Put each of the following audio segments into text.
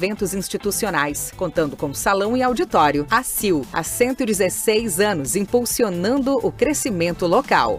eventos institucionais, contando com salão e auditório. A CIL, há 116 anos, impulsionando o crescimento local.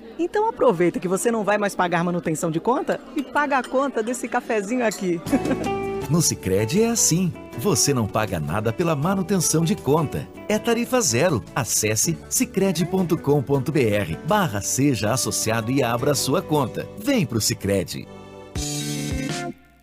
Então aproveita que você não vai mais pagar manutenção de conta e paga a conta desse cafezinho aqui. No Sicredi é assim. Você não paga nada pela manutenção de conta. É tarifa zero. Acesse sicredi.com.br barra seja associado e abra sua conta. Vem pro Sicredi.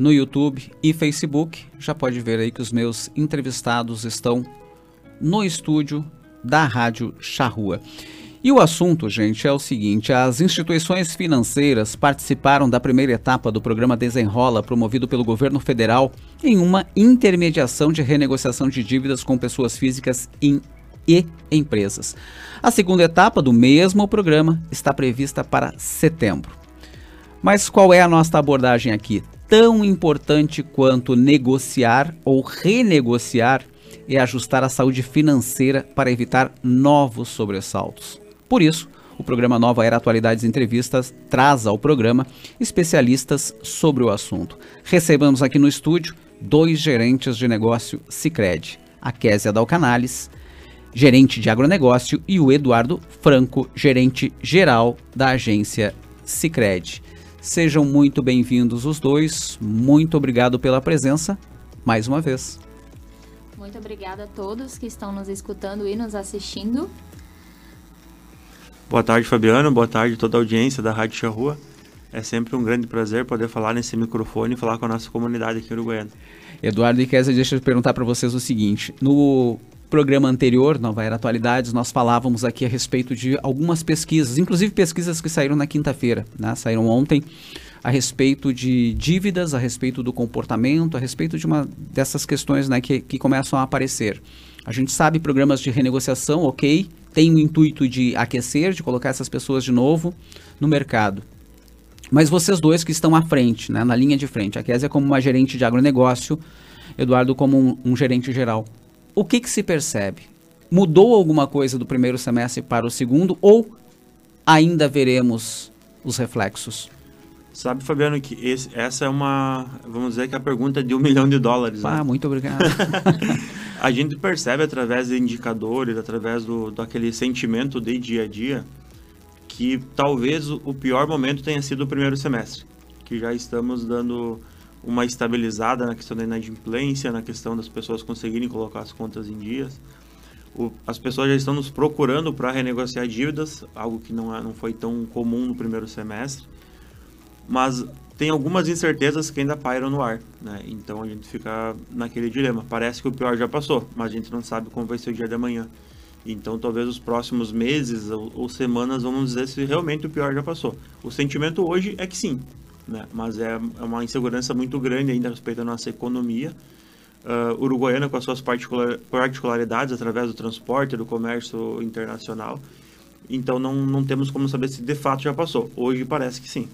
no YouTube e Facebook. Já pode ver aí que os meus entrevistados estão no estúdio da Rádio Charrua. E o assunto, gente, é o seguinte: as instituições financeiras participaram da primeira etapa do programa Desenrola, promovido pelo governo federal, em uma intermediação de renegociação de dívidas com pessoas físicas em, e empresas. A segunda etapa do mesmo programa está prevista para setembro. Mas qual é a nossa abordagem aqui? Tão importante quanto negociar ou renegociar é ajustar a saúde financeira para evitar novos sobressaltos. Por isso, o programa Nova Era Atualidades Entrevistas traz ao programa especialistas sobre o assunto. Recebemos aqui no estúdio dois gerentes de negócio Cicred, a Késia Dalcanales, gerente de agronegócio, e o Eduardo Franco, gerente geral da agência Cicred. Sejam muito bem-vindos os dois. Muito obrigado pela presença mais uma vez. Muito obrigada a todos que estão nos escutando e nos assistindo. Boa tarde, Fabiano. Boa tarde toda a audiência da Rádio Charrua. É sempre um grande prazer poder falar nesse microfone e falar com a nossa comunidade aqui em Uruguaiana. Eduardo e Kézia, deixa eu perguntar para vocês o seguinte. No programa anterior, Nova Era Atualidades, nós falávamos aqui a respeito de algumas pesquisas, inclusive pesquisas que saíram na quinta-feira, né? saíram ontem, a respeito de dívidas, a respeito do comportamento, a respeito de uma dessas questões né, que, que começam a aparecer. A gente sabe programas de renegociação, ok, tem o intuito de aquecer, de colocar essas pessoas de novo no mercado. Mas vocês dois que estão à frente, né, na linha de frente, a Késia como uma gerente de agronegócio, Eduardo como um, um gerente geral o que, que se percebe? Mudou alguma coisa do primeiro semestre para o segundo ou ainda veremos os reflexos? Sabe, Fabiano, que esse, essa é uma, vamos dizer que é a pergunta de um milhão de dólares. Ah, né? muito obrigado. a gente percebe através de indicadores, através do daquele sentimento de dia a dia, que talvez o o pior momento tenha sido o primeiro semestre, que já estamos dando uma estabilizada na questão da inadimplência, na questão das pessoas conseguirem colocar as contas em dias. O- as pessoas já estão nos procurando para renegociar dívidas, algo que não, é, não foi tão comum no primeiro semestre. Mas tem algumas incertezas que ainda pairam no ar, né? Então a gente fica naquele dilema. Parece que o pior já passou, mas a gente não sabe como vai ser o dia de amanhã. Então talvez os próximos meses ou, ou semanas vamos dizer se realmente o pior já passou. O sentimento hoje é que sim, né? Mas é, é uma insegurança muito grande ainda a respeito da nossa economia. Ah, uruguaiana com as suas particular, particularidades através do transporte, do comércio internacional. Então não, não temos como saber se de fato já passou. Hoje parece que sim.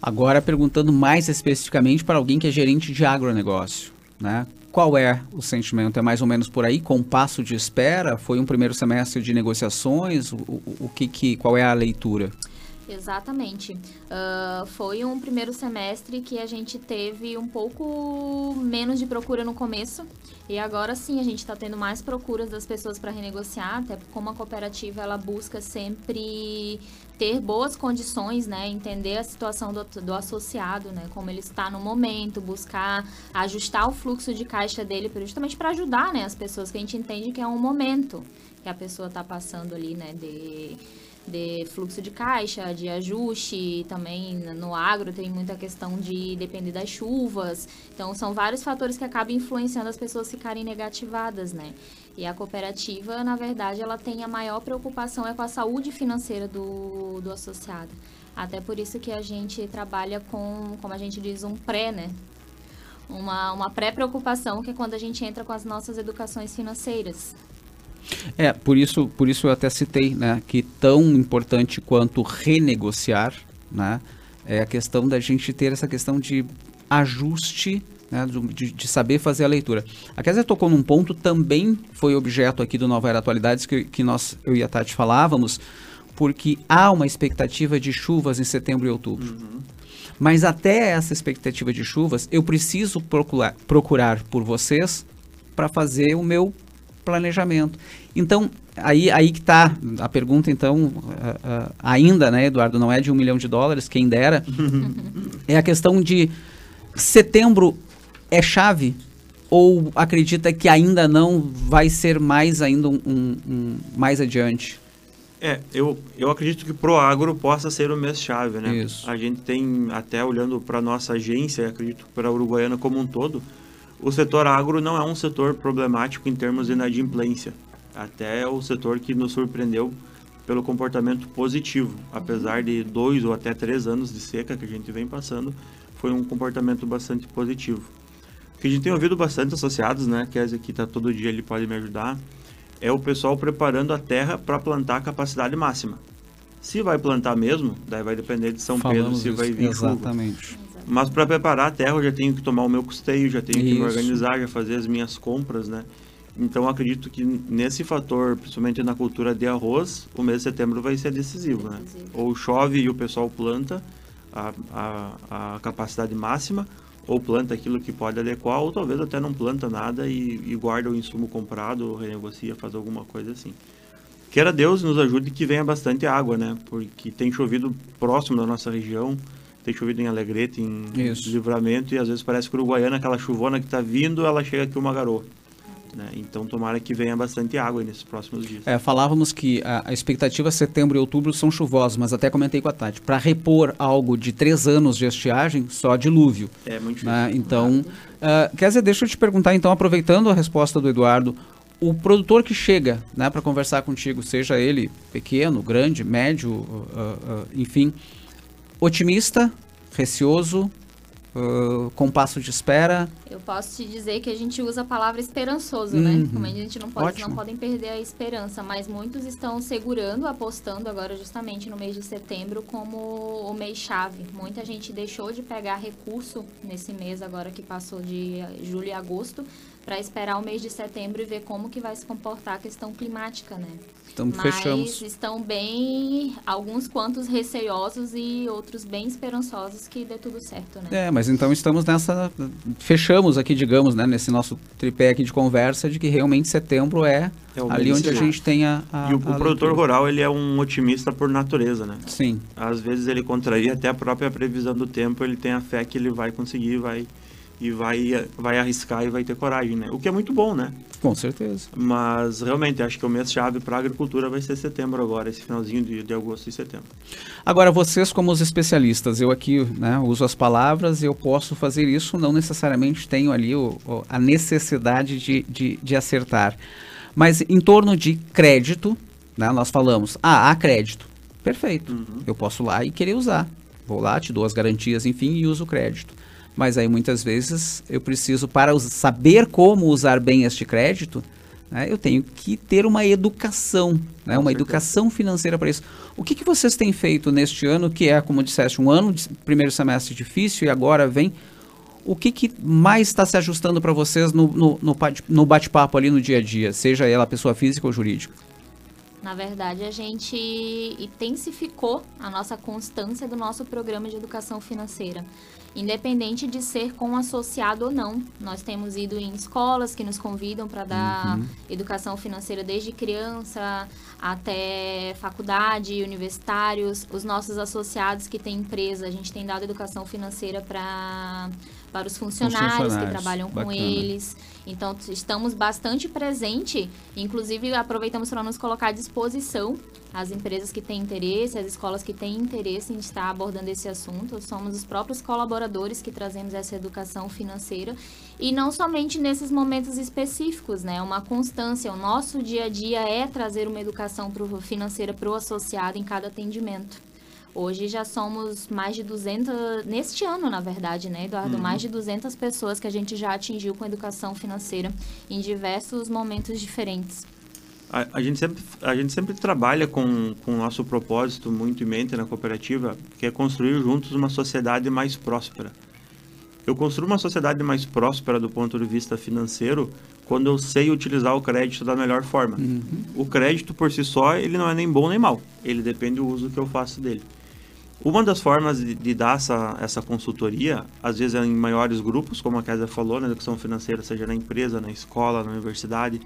Agora perguntando mais especificamente para alguém que é gerente de agronegócio, né? Qual é o sentimento? É mais ou menos por aí, compasso de espera? Foi um primeiro semestre de negociações? O, o, o que, que qual é a leitura? Exatamente. Ah, foi um primeiro semestre que a gente teve um pouco menos de procura no começo. E agora sim, a gente está tendo mais procuras das pessoas para renegociar, até como a cooperativa ela busca sempre ter boas condições, né? Entender a situação do, do associado, né? Como ele está no momento, buscar ajustar o fluxo de caixa dele, justamente para ajudar, né? As pessoas que a gente entende que é um momento que a pessoa está passando ali, né? De de fluxo de caixa, de ajuste, também no agro tem muita questão de depender das chuvas. Então são vários fatores que acabam influenciando as pessoas ficarem negativadas, né? E a cooperativa, na verdade, ela tem a maior preocupação é com a saúde financeira do, do associado. Até por isso que a gente trabalha com, como a gente diz, um pré, né? Uma, uma pré-preocupação, que é quando a gente entra com as nossas educações financeiras. É, por isso, por isso eu até citei, né, que tão importante quanto renegociar, né, é a questão da gente ter essa questão de ajuste, né, de, de saber fazer a leitura. A Kézia tocou num ponto, também foi objeto aqui do Nova Era Atualidades, que, que nós, eu e a Tati falávamos, porque há uma expectativa de chuvas em setembro e outubro. Mas até essa expectativa de chuvas, eu preciso procurar, procurar por vocês para fazer o meu planejamento. Então, aí, aí que está a pergunta, então, ah, ah, ainda, né, Eduardo, não é de um milhão de dólares, quem dera, é a questão de setembro é chave ou acredita que ainda não vai ser mais ainda um, um- um- mais adiante? É, eu, eu acredito que pro agro possa ser o mês-chave, né? Isso. A gente tem, até olhando para nossa agência, acredito para a Uruguaiana como um todo, o setor agro não é um setor problemático em termos de inadimplência. Até é o setor que nos surpreendeu pelo comportamento positivo. Apesar de dois ou até três anos de seca que a gente vem passando, foi um comportamento bastante positivo. O que a gente tem ouvido bastante associados, né? Que aqui está todo dia, ele pode me ajudar é o pessoal preparando a terra para plantar a capacidade máxima. Se vai plantar mesmo, daí vai depender de São Pedro Falamos se isso, vai vir chuva. Mas para preparar a terra eu já tenho que tomar o meu custeio, já tenho que me Isso. organizar, já fazer as minhas compras, né? Então eu acredito que nesse fator, principalmente na cultura de arroz, o mês de setembro vai ser decisivo, né? Ou chove e o pessoal planta a, a, a capacidade máxima, ou planta aquilo que pode adequar, ou talvez até não planta nada e, e guarda o insumo comprado, ou renegocia, faz alguma coisa assim. Queira Deus nos ajude que venha bastante água, né? Porque tem chovido próximo da nossa região, tem chovido em Alegrete, em Isso. Livramento, e às vezes parece que Uruguaiana, aquela chuvona que tá vindo, ela chega aqui uma garoa. Né? Então tomara que venha bastante água nesses próximos dias. É, falávamos que a, a expectativa setembro e outubro são chuvosos, mas até comentei com a Tati, para repor algo de três anos de estiagem, só dilúvio. É muito difícil. né? Então, uh, Kézia, deixa eu te perguntar, então, aproveitando a resposta do Eduardo, o produtor que chega né, para conversar contigo, seja ele pequeno, grande, médio, uh, uh, enfim, otimista, receoso, uh, compasso de espera, Eu posso te dizer que a gente usa a palavra esperançoso, né? Uhum. Como a gente não pode, não podem perder a esperança, mas muitos estão segurando, apostando agora justamente no mês de setembro como o mês chave. Muita gente deixou de pegar recurso nesse mês agora que passou de julho e agosto para esperar o mês de setembro e ver como que vai se comportar a questão climática, né? Então Mas fechamos. estão bem, alguns quantos receiosos e outros bem esperançosos que dê tudo certo, né? É, mas então estamos nessa. Fechamos aqui, digamos, né, nesse nosso tripé aqui de conversa, de que realmente setembro é, É o ali onde a gente tem a. a E o, o a produtor leitura. rural, ele é um otimista por natureza, né? Sim. Às vezes ele contraria até a própria previsão do tempo, ele tem a fé que ele vai conseguir, vai e vai vai arriscar e vai ter coragem, né? O que é muito bom, né? Com certeza. Mas realmente acho que o mês chave para a agricultura vai ser setembro agora, esse finalzinho de, de agosto e setembro. Agora, vocês como os especialistas, eu aqui né, uso as palavras, eu posso fazer isso, não necessariamente tenho ali o, o- a necessidade de, de, de acertar. Mas em torno de crédito, né, nós falamos, ah, há crédito. Perfeito. Eu posso lá e querer usar. Vou lá, te dou as garantias, enfim, e uso o crédito. Mas aí muitas vezes eu preciso, para saber como usar bem este crédito, né, eu tenho que ter uma educação, né, uma educação financeira para isso. O que, que vocês têm feito neste ano, que é, como disseste, um ano de primeiro semestre difícil e agora vem? O que, que mais está se ajustando para vocês no, no, no bate- no bate-papo ali no dia a dia, seja ela pessoa física ou jurídica? Na verdade, a gente intensificou a nossa constância do nosso programa de educação financeira. Independente de ser com associado ou não. Nós temos ido em escolas que nos convidam para dar Uhum. educação financeira desde criança até faculdade, universitários. Os nossos associados que têm empresa, a gente tem dado educação financeira para para os funcionários, que funcionários. trabalham com Bacana. eles. Então, estamos bastante presente. Inclusive, aproveitamos para nos colocar à disposição as empresas que têm interesse, as escolas que têm interesse em estar abordando esse assunto. Somos os próprios colaboradores que trazemos essa educação financeira. E não somente nesses momentos específicos, né? Uma constância. O nosso dia a dia é trazer uma educação financeira para o associado em cada atendimento. Hoje já somos mais de 200, neste ano, na verdade, né, Eduardo? Uhum. Mais de 200 pessoas que a gente já atingiu com educação financeira em diversos momentos diferentes. A, a gente sempre, a gente sempre trabalha com, com o nosso propósito muito em mente na cooperativa, que é construir juntos uma sociedade mais próspera. Eu construo uma sociedade mais próspera do ponto de vista financeiro quando eu sei utilizar o crédito da melhor forma. O crédito por si só, ele não é nem bom nem mal. Ele depende do uso que eu faço dele. Uma das formas de, de dar essa, essa consultoria, às vezes é em maiores grupos, como a Kézia falou, na educação financeira, seja na empresa, na escola, na universidade.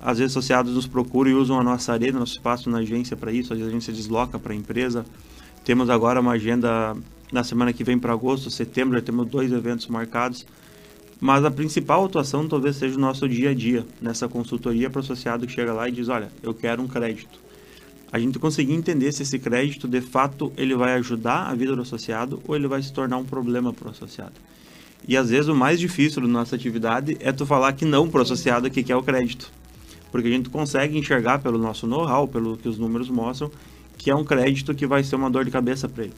Às vezes associados nos procuram e usam a nossa arena, nosso espaço na agência para isso. Às vezes a gente se desloca para a empresa. Temos agora uma agenda na semana que vem para agosto, setembro, já temos dois eventos marcados. Mas a principal atuação talvez seja o nosso dia a dia, nessa consultoria para o associado que chega lá e diz, olha, eu quero um crédito. A gente conseguir entender se esse crédito, de fato, ele vai ajudar a vida do associado ou ele vai se tornar um problema para o associado. E às vezes o mais difícil da nossa atividade é tu falar que não para o associado que quer o crédito. Porque a gente consegue enxergar pelo nosso know-how, pelo que os números mostram, que é um crédito que vai ser uma dor de cabeça para ele.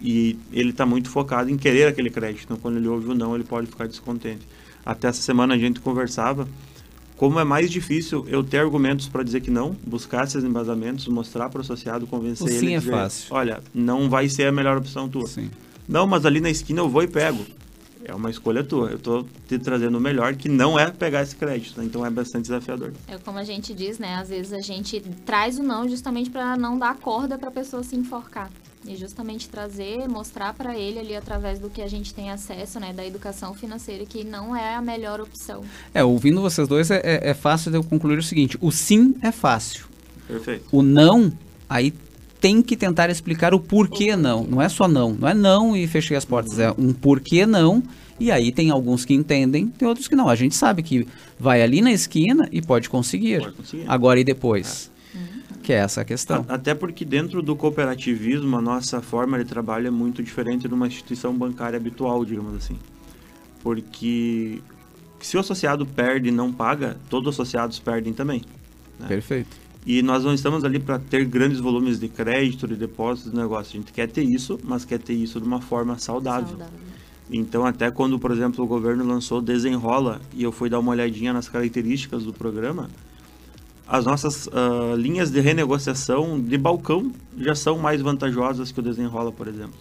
E ele está muito focado em querer aquele crédito. Então, quando ele ouve o não, ele pode ficar descontente. Até essa semana a gente conversava como é mais difícil eu ter argumentos para dizer que não, buscar esses embasamentos, mostrar para o associado, convencer O ele. sim é dizer, fácil. Olha, não vai ser a melhor opção tua. Não, mas ali na esquina eu vou e pego. É uma escolha tua. Eu estou te trazendo o melhor, que não é pegar esse crédito. né? Então é bastante desafiador. É como a gente diz, né? Às vezes a gente traz o não justamente para não dar corda para a pessoa se enforcar. E justamente trazer, mostrar para ele ali através do que a gente tem acesso, né, da educação financeira, que não é a melhor opção. É, ouvindo vocês dois, é, é- é fácil de eu concluir o seguinte: o sim é fácil. Perfeito. O não, aí tem que tentar explicar o porquê não. Não é só não. Não é não e fechei as portas. É um porquê não. E aí tem alguns que entendem, tem outros que não. A gente sabe que vai ali na esquina e pode conseguir. Pode conseguir. Agora e depois? Que é essa a questão. A- Até porque dentro do cooperativismo a nossa forma de trabalho é muito diferente de uma instituição bancária habitual, digamos assim. Porque se o associado perde e não paga, todos os associados perdem também. né? Perfeito. E nós não estamos ali para ter grandes volumes de crédito, de depósitos, de negócio. A gente quer ter isso, mas quer ter isso de uma forma saudável. Então, até quando, por exemplo, o governo lançou Desenrola e eu fui dar uma olhadinha nas características do programa, as nossas ah, linhas de renegociação de balcão já são mais vantajosas que o Desenrola, por exemplo.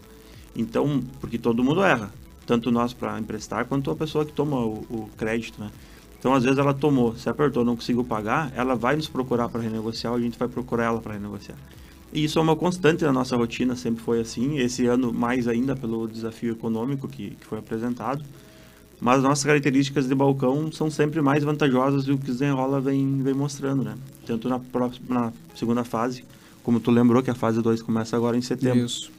Então, porque todo mundo erra, tanto nós para emprestar quanto a pessoa que toma o, o crédito, né? Então, às vezes, ela tomou, se apertou, não conseguiu pagar, ela vai nos procurar para renegociar, ou a gente vai procurar ela para renegociar. E isso é uma constante na nossa rotina, sempre foi assim. Esse ano, mais ainda, pelo desafio econômico que, que foi apresentado. Mas nossas características de balcão são sempre mais vantajosas do que o Zenrola vem, vem mostrando, né? Tanto na, próxima, na segunda fase, como tu lembrou que a fase 2 começa agora em setembro. Isso.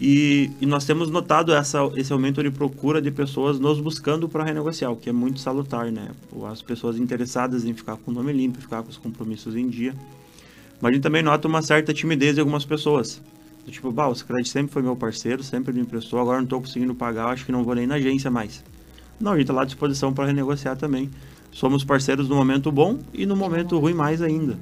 E, e, nós temos notado essa, esse aumento de procura de pessoas nos buscando para renegociar, o que é muito salutar, né? As pessoas interessadas em ficar com o nome limpo, ficar com os compromissos em dia. Mas a gente também nota uma certa timidez de algumas pessoas. Tipo, bah, o Sicredi sempre foi meu parceiro, sempre me emprestou, agora não estou conseguindo pagar, acho que não vou nem na agência mais. Não, a gente está lá à disposição para renegociar também. Somos parceiros no momento bom e no momento ruim mais ainda.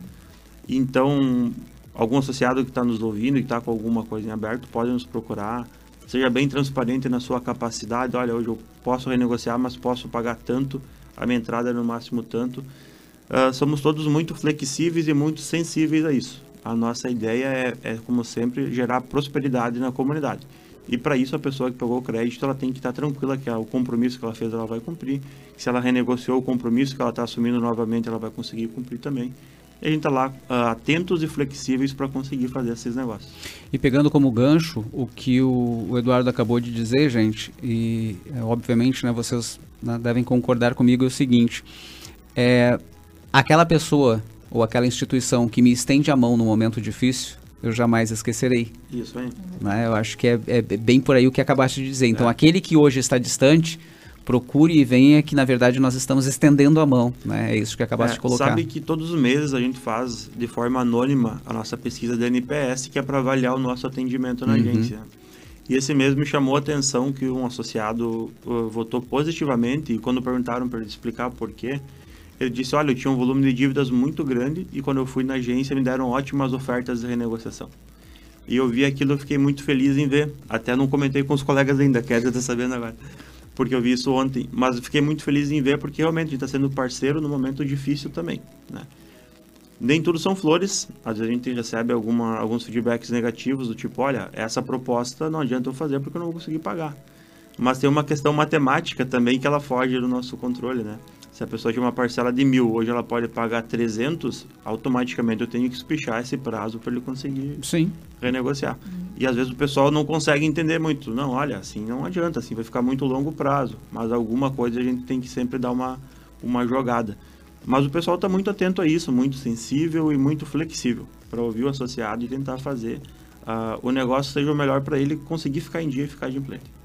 Então, algum associado que está nos ouvindo e está com alguma coisa em aberto, pode nos procurar. Seja bem transparente na sua capacidade. Olha, hoje eu posso renegociar, mas posso pagar tanto, a minha entrada é no máximo tanto. Uh, somos todos muito flexíveis e muito sensíveis a isso. A nossa ideia é, é como sempre, gerar prosperidade na comunidade. E para isso a pessoa que pegou o crédito, ela tem que estar tá tranquila que o compromisso que ela fez, ela vai cumprir. Se ela renegociou o compromisso que ela está assumindo novamente, ela vai conseguir cumprir também. E a gente está lá uh, atentos e flexíveis para conseguir fazer esses negócios. E pegando como gancho o que o, o Eduardo acabou de dizer, gente, e é, obviamente né, vocês né, devem concordar comigo, é o seguinte: é, aquela pessoa ou aquela instituição que me estende a mão no momento difícil, eu jamais esquecerei. Isso aí. Né? Eu acho que é, é, bem por aí o que acabaste de dizer. Então, é. aquele que hoje está distante, procure e venha que na verdade nós estamos estendendo a mão, né? É isso que acabaste é, de colocar. Sabe que todos os meses a gente faz de forma anônima a nossa pesquisa da NPS, que é para avaliar o nosso atendimento na uhum. agência. E esse mês me chamou a atenção que um associado uh, votou positivamente e quando perguntaram para ele explicar por quê, ele disse, olha, eu tinha um volume de dívidas muito grande e quando eu fui na agência me deram ótimas ofertas de renegociação. E eu vi aquilo, eu fiquei muito feliz em ver. Até não comentei com os colegas ainda, quer estar sabendo agora porque eu vi isso ontem, mas fiquei muito feliz em ver porque realmente a gente está sendo parceiro no momento difícil também, né? Nem tudo são flores, às vezes a gente recebe alguma, alguns feedbacks negativos do tipo, olha, essa proposta não adianta eu fazer porque eu não vou conseguir pagar. Mas tem uma questão matemática também que ela foge do nosso controle, né? Se a pessoa tinha uma parcela de mil, hoje ela pode pagar 300, automaticamente eu tenho que espichar esse prazo para ele conseguir Sim. renegociar. E às vezes o pessoal não consegue entender muito. Não, olha, assim não adianta, assim vai ficar muito longo prazo. Mas alguma coisa a gente tem que sempre dar uma, uma jogada. Mas o pessoal está muito atento a isso, muito sensível e muito flexível para ouvir o associado e tentar fazer uh, o negócio seja o melhor para ele conseguir ficar em dia e ficar de implante.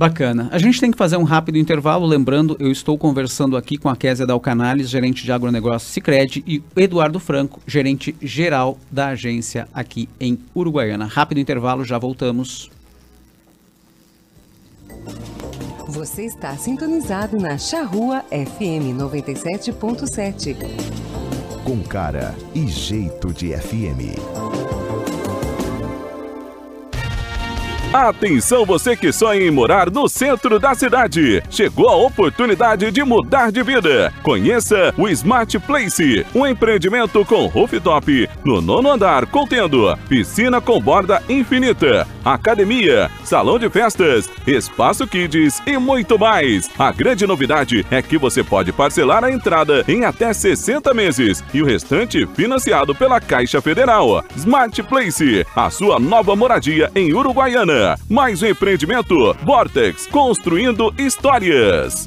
Bacana. A gente tem que fazer um rápido intervalo. Lembrando, eu estou conversando aqui com a Kézia Dalcanales, gerente de agronegócio Cicred, e Eduardo Franco, gerente geral da agência aqui em Uruguaiana. Rápido intervalo, já voltamos. Você está sintonizado na Charrua FM 97.7. Com cara e jeito de FM. Atenção você que sonha em morar no centro da cidade. Chegou a oportunidade de mudar de vida. Conheça o Smart Place, um empreendimento com rooftop no nono andar, contendo piscina com borda infinita, academia, salão de festas, espaço kids e muito mais. A grande novidade é que você pode parcelar a entrada em até 60 meses e o restante financiado pela Caixa Federal. Smart Place, a sua nova moradia em Uruguaiana. Mais um empreendimento Vortex, construindo histórias.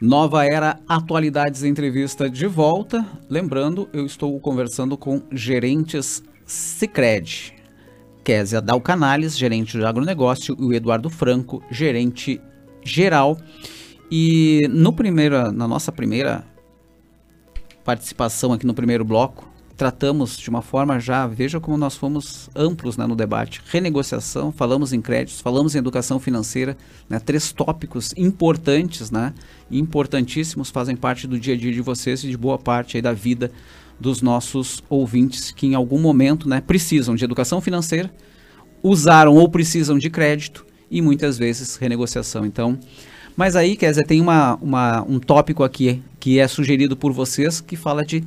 Nova Era Atualidades Entrevista de volta. Lembrando, eu estou conversando com gerentes Cicred. Késia Dalcanales, gerente de agronegócio, e o Eduardo Franco, gerente geral. E no primeiro, na nossa primeira participação aqui no primeiro bloco, tratamos de uma forma já, veja como nós fomos amplos né, no debate. Renegociação, falamos em créditos, falamos em educação financeira, né, três tópicos importantes, né, importantíssimos, fazem parte do dia a dia de vocês e de boa parte aí da vida dos nossos ouvintes que em algum momento né, precisam de educação financeira, usaram ou precisam de crédito e muitas vezes renegociação. Então, mas aí, Kézia, tem uma, uma, um tópico aqui que é sugerido por vocês que fala de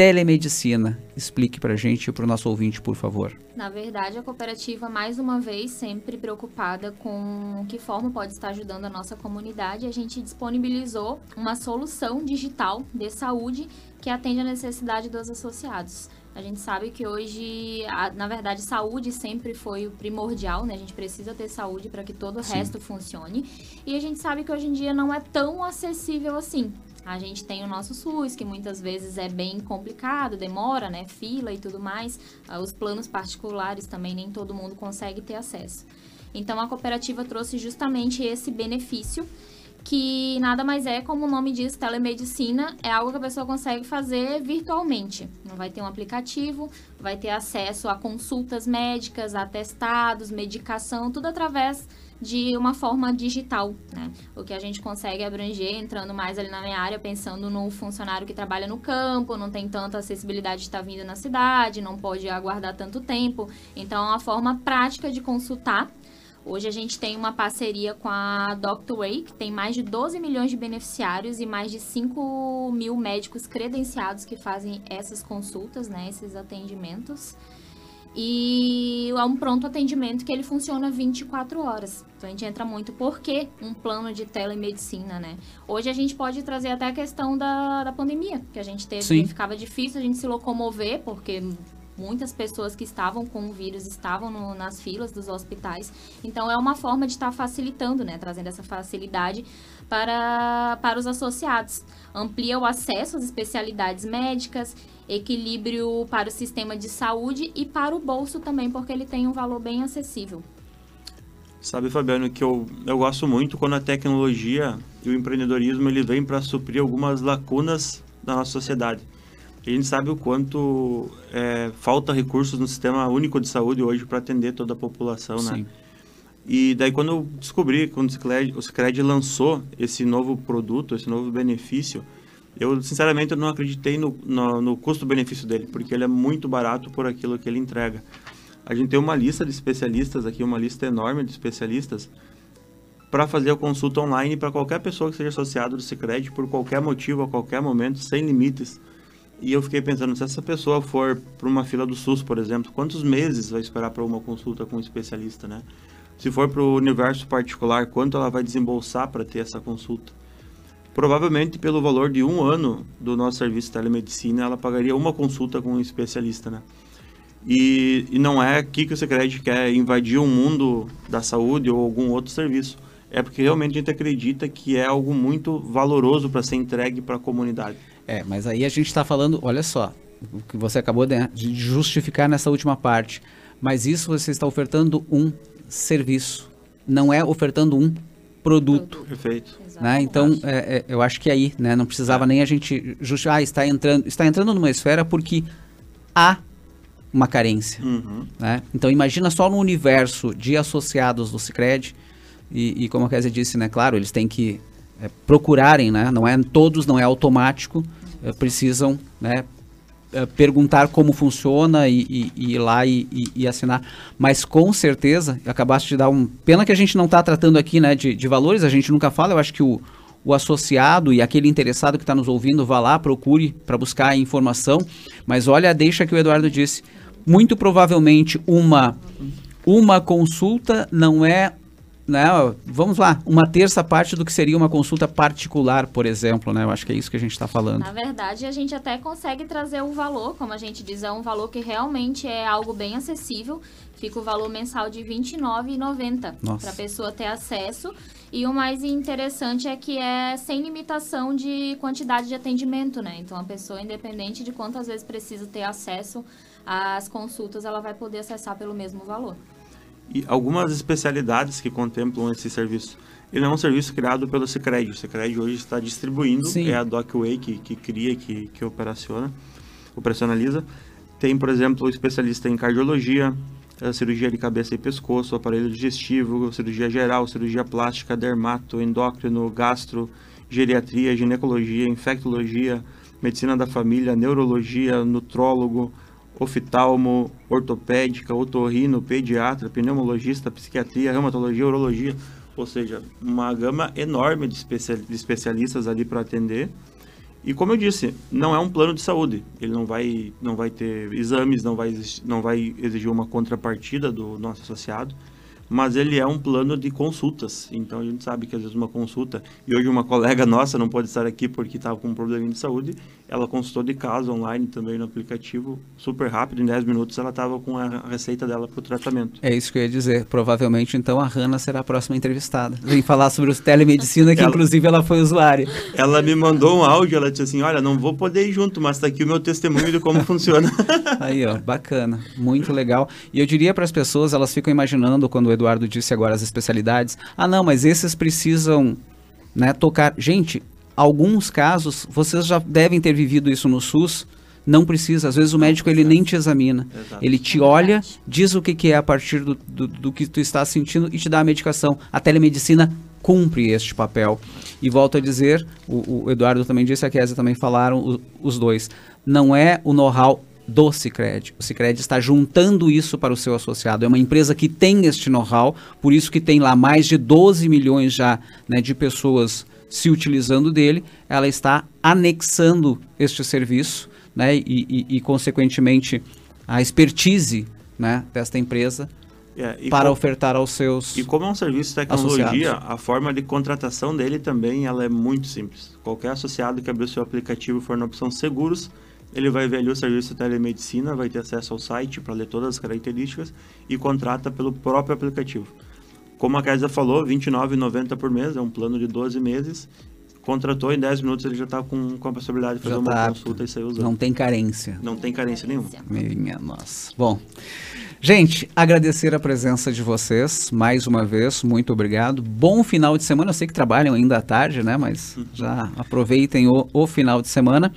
telemedicina. Explique para a gente e para o nosso ouvinte, por favor. Na verdade, a cooperativa, mais uma vez, sempre preocupada com que forma pode estar ajudando a nossa comunidade, a gente disponibilizou uma solução digital de saúde que atende a necessidade dos associados. A gente sabe que hoje, a, na verdade, saúde sempre foi o primordial, né? A gente precisa ter saúde para que todo o Sim. resto funcione. E a gente sabe que hoje em dia não é tão acessível assim. A gente tem o nosso SUS, que muitas vezes é bem complicado, demora, né? Fila e tudo mais. Ah, os planos particulares também nem todo mundo consegue ter acesso. Então a cooperativa trouxe justamente esse benefício que nada mais é, como o nome diz, telemedicina, é algo que a pessoa consegue fazer virtualmente. Não vai ter um aplicativo, vai ter acesso a consultas médicas, atestados, medicação, tudo através de uma forma digital, né? O que a gente consegue abranger, entrando mais ali na minha área, pensando no funcionário que trabalha no campo, não tem tanta acessibilidade de estar vindo na cidade, não pode aguardar tanto tempo. Então, é uma forma prática de consultar Hoje a gente tem uma parceria com a Dr. Way, que tem mais de 12 milhões de beneficiários e mais de 5 mil médicos credenciados que fazem essas consultas, né, esses atendimentos. E é um pronto atendimento que ele funciona 24 horas. Então a gente entra muito porque um plano de telemedicina, né? Hoje a gente pode trazer até a questão da, da pandemia, que a gente teve, Sim. ficava difícil a gente se locomover, porque muitas pessoas que estavam com o vírus estavam no, nas filas dos hospitais. Então é uma forma de estar tá facilitando, né? Trazendo essa facilidade para, para os associados. Amplia o acesso às especialidades médicas equilíbrio para o sistema de saúde e para o bolso também, porque ele tem um valor bem acessível. Sabe, Fabiano, que eu, eu gosto muito quando a tecnologia e o empreendedorismo ele vem para suprir algumas lacunas da nossa sociedade. A gente sabe o quanto é, falta recursos no sistema único de saúde hoje para atender toda a população, né? Sim. né? E daí quando eu descobri, quando o Cicred lançou esse novo produto, esse novo benefício, eu, sinceramente, eu não acreditei no, no, no custo-benefício dele, porque ele é muito barato por aquilo que ele entrega. A gente tem uma lista de especialistas aqui, uma lista enorme de especialistas, para fazer a consulta online para qualquer pessoa que seja associado do Cicred, por qualquer motivo, a qualquer momento, sem limites. E eu fiquei pensando, se essa pessoa for para uma fila do SUS, por exemplo, quantos meses vai esperar para uma consulta com um especialista, né? Se for para o universo particular, quanto ela vai desembolsar para ter essa consulta? Provavelmente, pelo valor de um ano do nosso serviço de telemedicina, ela pagaria uma consulta com um especialista, né? E, e não é aqui que o Secret quer invadir o mundo da saúde ou algum outro serviço. É porque realmente a gente acredita que é algo muito valoroso para ser entregue para a comunidade. É, mas aí a gente está falando, olha só, o que você acabou de justificar nessa última parte. Mas isso você está ofertando um serviço, não é ofertando um produto. Perfeito. Né? Então, é, é, eu acho que aí, né, não precisava nem a gente justificar, ah, está entrando, está entrando numa esfera porque há uma carência. Uhum. Né? Então, imagina só no universo de associados do Cicred, e, e como a Kézia disse, né, claro, eles têm que é, procurarem, né, não é todos, não é automático, é, precisam, né, é, perguntar como funciona e, e- e ir lá e, e- assinar. Mas com certeza, acabaste de dar um. Pena que a gente não está tratando aqui né, de, de valores, a gente nunca fala. Eu acho que o, o associado e aquele interessado que está nos ouvindo, vá lá, procure para buscar informação. Mas olha deixa que o Eduardo disse. Muito provavelmente uma, uma consulta não é. Né, vamos lá, uma terça parte do que seria uma consulta particular, por exemplo, né? Eu acho que é isso que a gente está falando. Na verdade, a gente até consegue trazer o valor, como a gente diz, é um valor que realmente é algo bem acessível. Fica o valor mensal de R$ 29,90 Nossa. para a pessoa ter acesso. E o mais interessante é que é sem limitação de quantidade de atendimento, né? Então a pessoa, independente de quantas vezes precisa ter acesso às consultas, ela vai poder acessar pelo mesmo valor. E algumas especialidades que contemplam esse serviço. Ele é um serviço criado pelo Cicred. O Cicred hoje está distribuindo, Sim. é a DocWay que, que cria, que, que operaciona, operacionaliza. Tem, por exemplo, o especialista em cardiologia, cirurgia de cabeça e pescoço, aparelho digestivo, cirurgia geral, cirurgia plástica, dermato, endócrino, gastro, geriatria, ginecologia, infectologia, medicina da família, neurologia, nutrólogo, oftalmo, ortopédica, otorrino, pediatra, pneumologista, psiquiatria, reumatologia, urologia, ou seja, uma gama enorme de, especia- de especialistas ali para atender. E como eu disse, não é um plano de saúde. Ele não vai, não vai ter exames, não vai, não vai exigir uma contrapartida do nosso associado, mas ele é um plano de consultas. Então a gente sabe que às vezes uma consulta, e hoje uma colega nossa não pode estar aqui porque estava com um probleminha de saúde, ela consultou de casa online também no aplicativo, super rápido, em 10 minutos ela estava com a receita dela para o tratamento. É isso que eu ia dizer. Provavelmente, então, a Hanna será a próxima entrevistada. Vem falar sobre os telemedicina, que Ela- inclusive ela foi usuária. Ela me mandou um áudio, ela disse assim, olha, não vou poder ir junto, mas está aqui o meu testemunho de como funciona. Aí, ó, bacana, muito legal. E eu diria para as pessoas, elas ficam imaginando quando o Eduardo disse agora as especialidades, ah, não, mas esses precisam, né, tocar. Gente, alguns casos vocês já devem ter vivido isso no SUS. Não precisa, às vezes o médico ele nem te examina. Exato. Ele te olha, diz o que, que é a partir do, do, do que tu está sentindo e te dá a medicação. A telemedicina cumpre este papel. E volto a dizer, o, o Eduardo também disse, a Kézia também falaram, o- os dois. Não é o know-how do Cicred. O Cicred está juntando isso para o seu associado. É uma empresa que tem este know-how, por isso que tem lá mais de 12 milhões já né, de pessoas se utilizando dele. Ela está anexando este serviço né, e, e- e, consequentemente, a expertise né, desta empresa É, para ofertar aos seus E como é um serviço de tecnologia, associados. a forma de contratação dele também ela é muito simples. Qualquer associado que abrir o seu aplicativo for na opção seguros, ele vai ver ali o serviço de telemedicina, vai ter acesso ao site para ler todas as características e contrata pelo próprio aplicativo. Como a Kaisa falou, R$ 29,90 por mês, é um plano de 12 meses. Contratou em 10 minutos, ele já está com, com a possibilidade de fazer Já uma tá consulta e sair usando. Não tem carência. Não tem carência nenhuma. Minha nossa. Bom, gente, agradecer a presença de vocês mais uma vez. Muito obrigado. Bom final de semana. Eu sei que trabalham ainda à tarde, né? Mas já aproveitem o, o final de semana.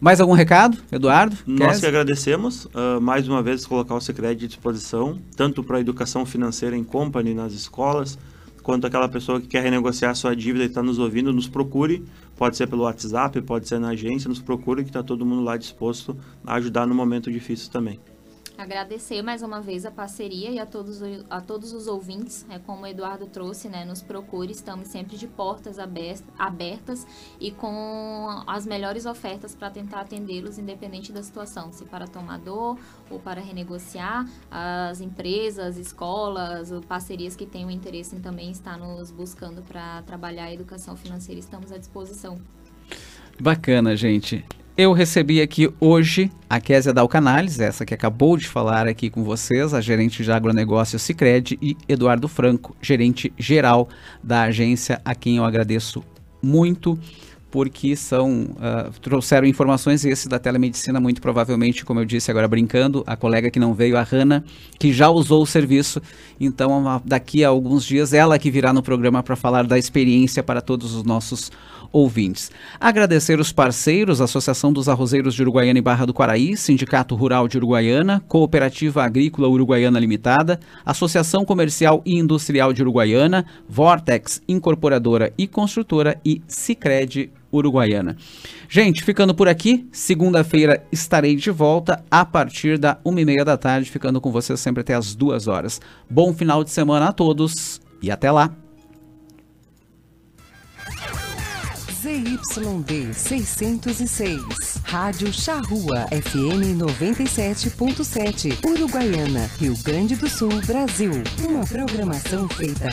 Mais algum recado, Eduardo? Nós Quer? que agradecemos, ah, mais uma vez, colocar o Secret à disposição, tanto para a educação financeira em company, nas escolas, quanto aquela pessoa que quer renegociar sua dívida e está nos ouvindo, nos procure. Pode ser pelo WhatsApp, pode ser na agência, nos procure, que está todo mundo lá disposto a ajudar no momento difícil também. Agradecer mais uma vez a parceria e a todos, a todos os ouvintes, é como o Eduardo trouxe, né? Nos procure, estamos sempre de portas abertas e com as melhores ofertas para tentar atendê-los, independente da situação, se para tomador ou para renegociar. As empresas, escolas, parcerias que tenham interesse em também estar nos buscando para trabalhar a educação financeira, estamos à disposição. Bacana, gente. Eu recebi aqui hoje a Késia Dalcanales, essa que acabou de falar aqui com vocês, a gerente de agronegócio Cicred, e Eduardo Franco, gerente geral da agência, a quem eu agradeço muito porque são uh, trouxeram informações esse da telemedicina muito provavelmente, como eu disse agora brincando, a colega que não veio, a Hanna, que já usou o serviço, então daqui a alguns dias ela que virá no programa para falar da experiência para todos os nossos ouvintes. Agradecer os parceiros, Associação dos Arrozeiros de Uruguaiana e Barra do Quaraí, Sindicato Rural de Uruguaiana, Cooperativa Agrícola Uruguaiana Limitada, Associação Comercial e Industrial de Uruguaiana, Vortex Incorporadora e Construtora e Sicredi Uruguaiana. Gente, ficando por aqui, segunda-feira estarei de volta a partir da uma e meia da tarde, ficando com vocês sempre até as duas horas. Bom final de semana a todos e até lá! ZYD 606. Rádio Charrua FM 97.7. Uruguaiana, Rio Grande do Sul, Brasil. Uma programação feita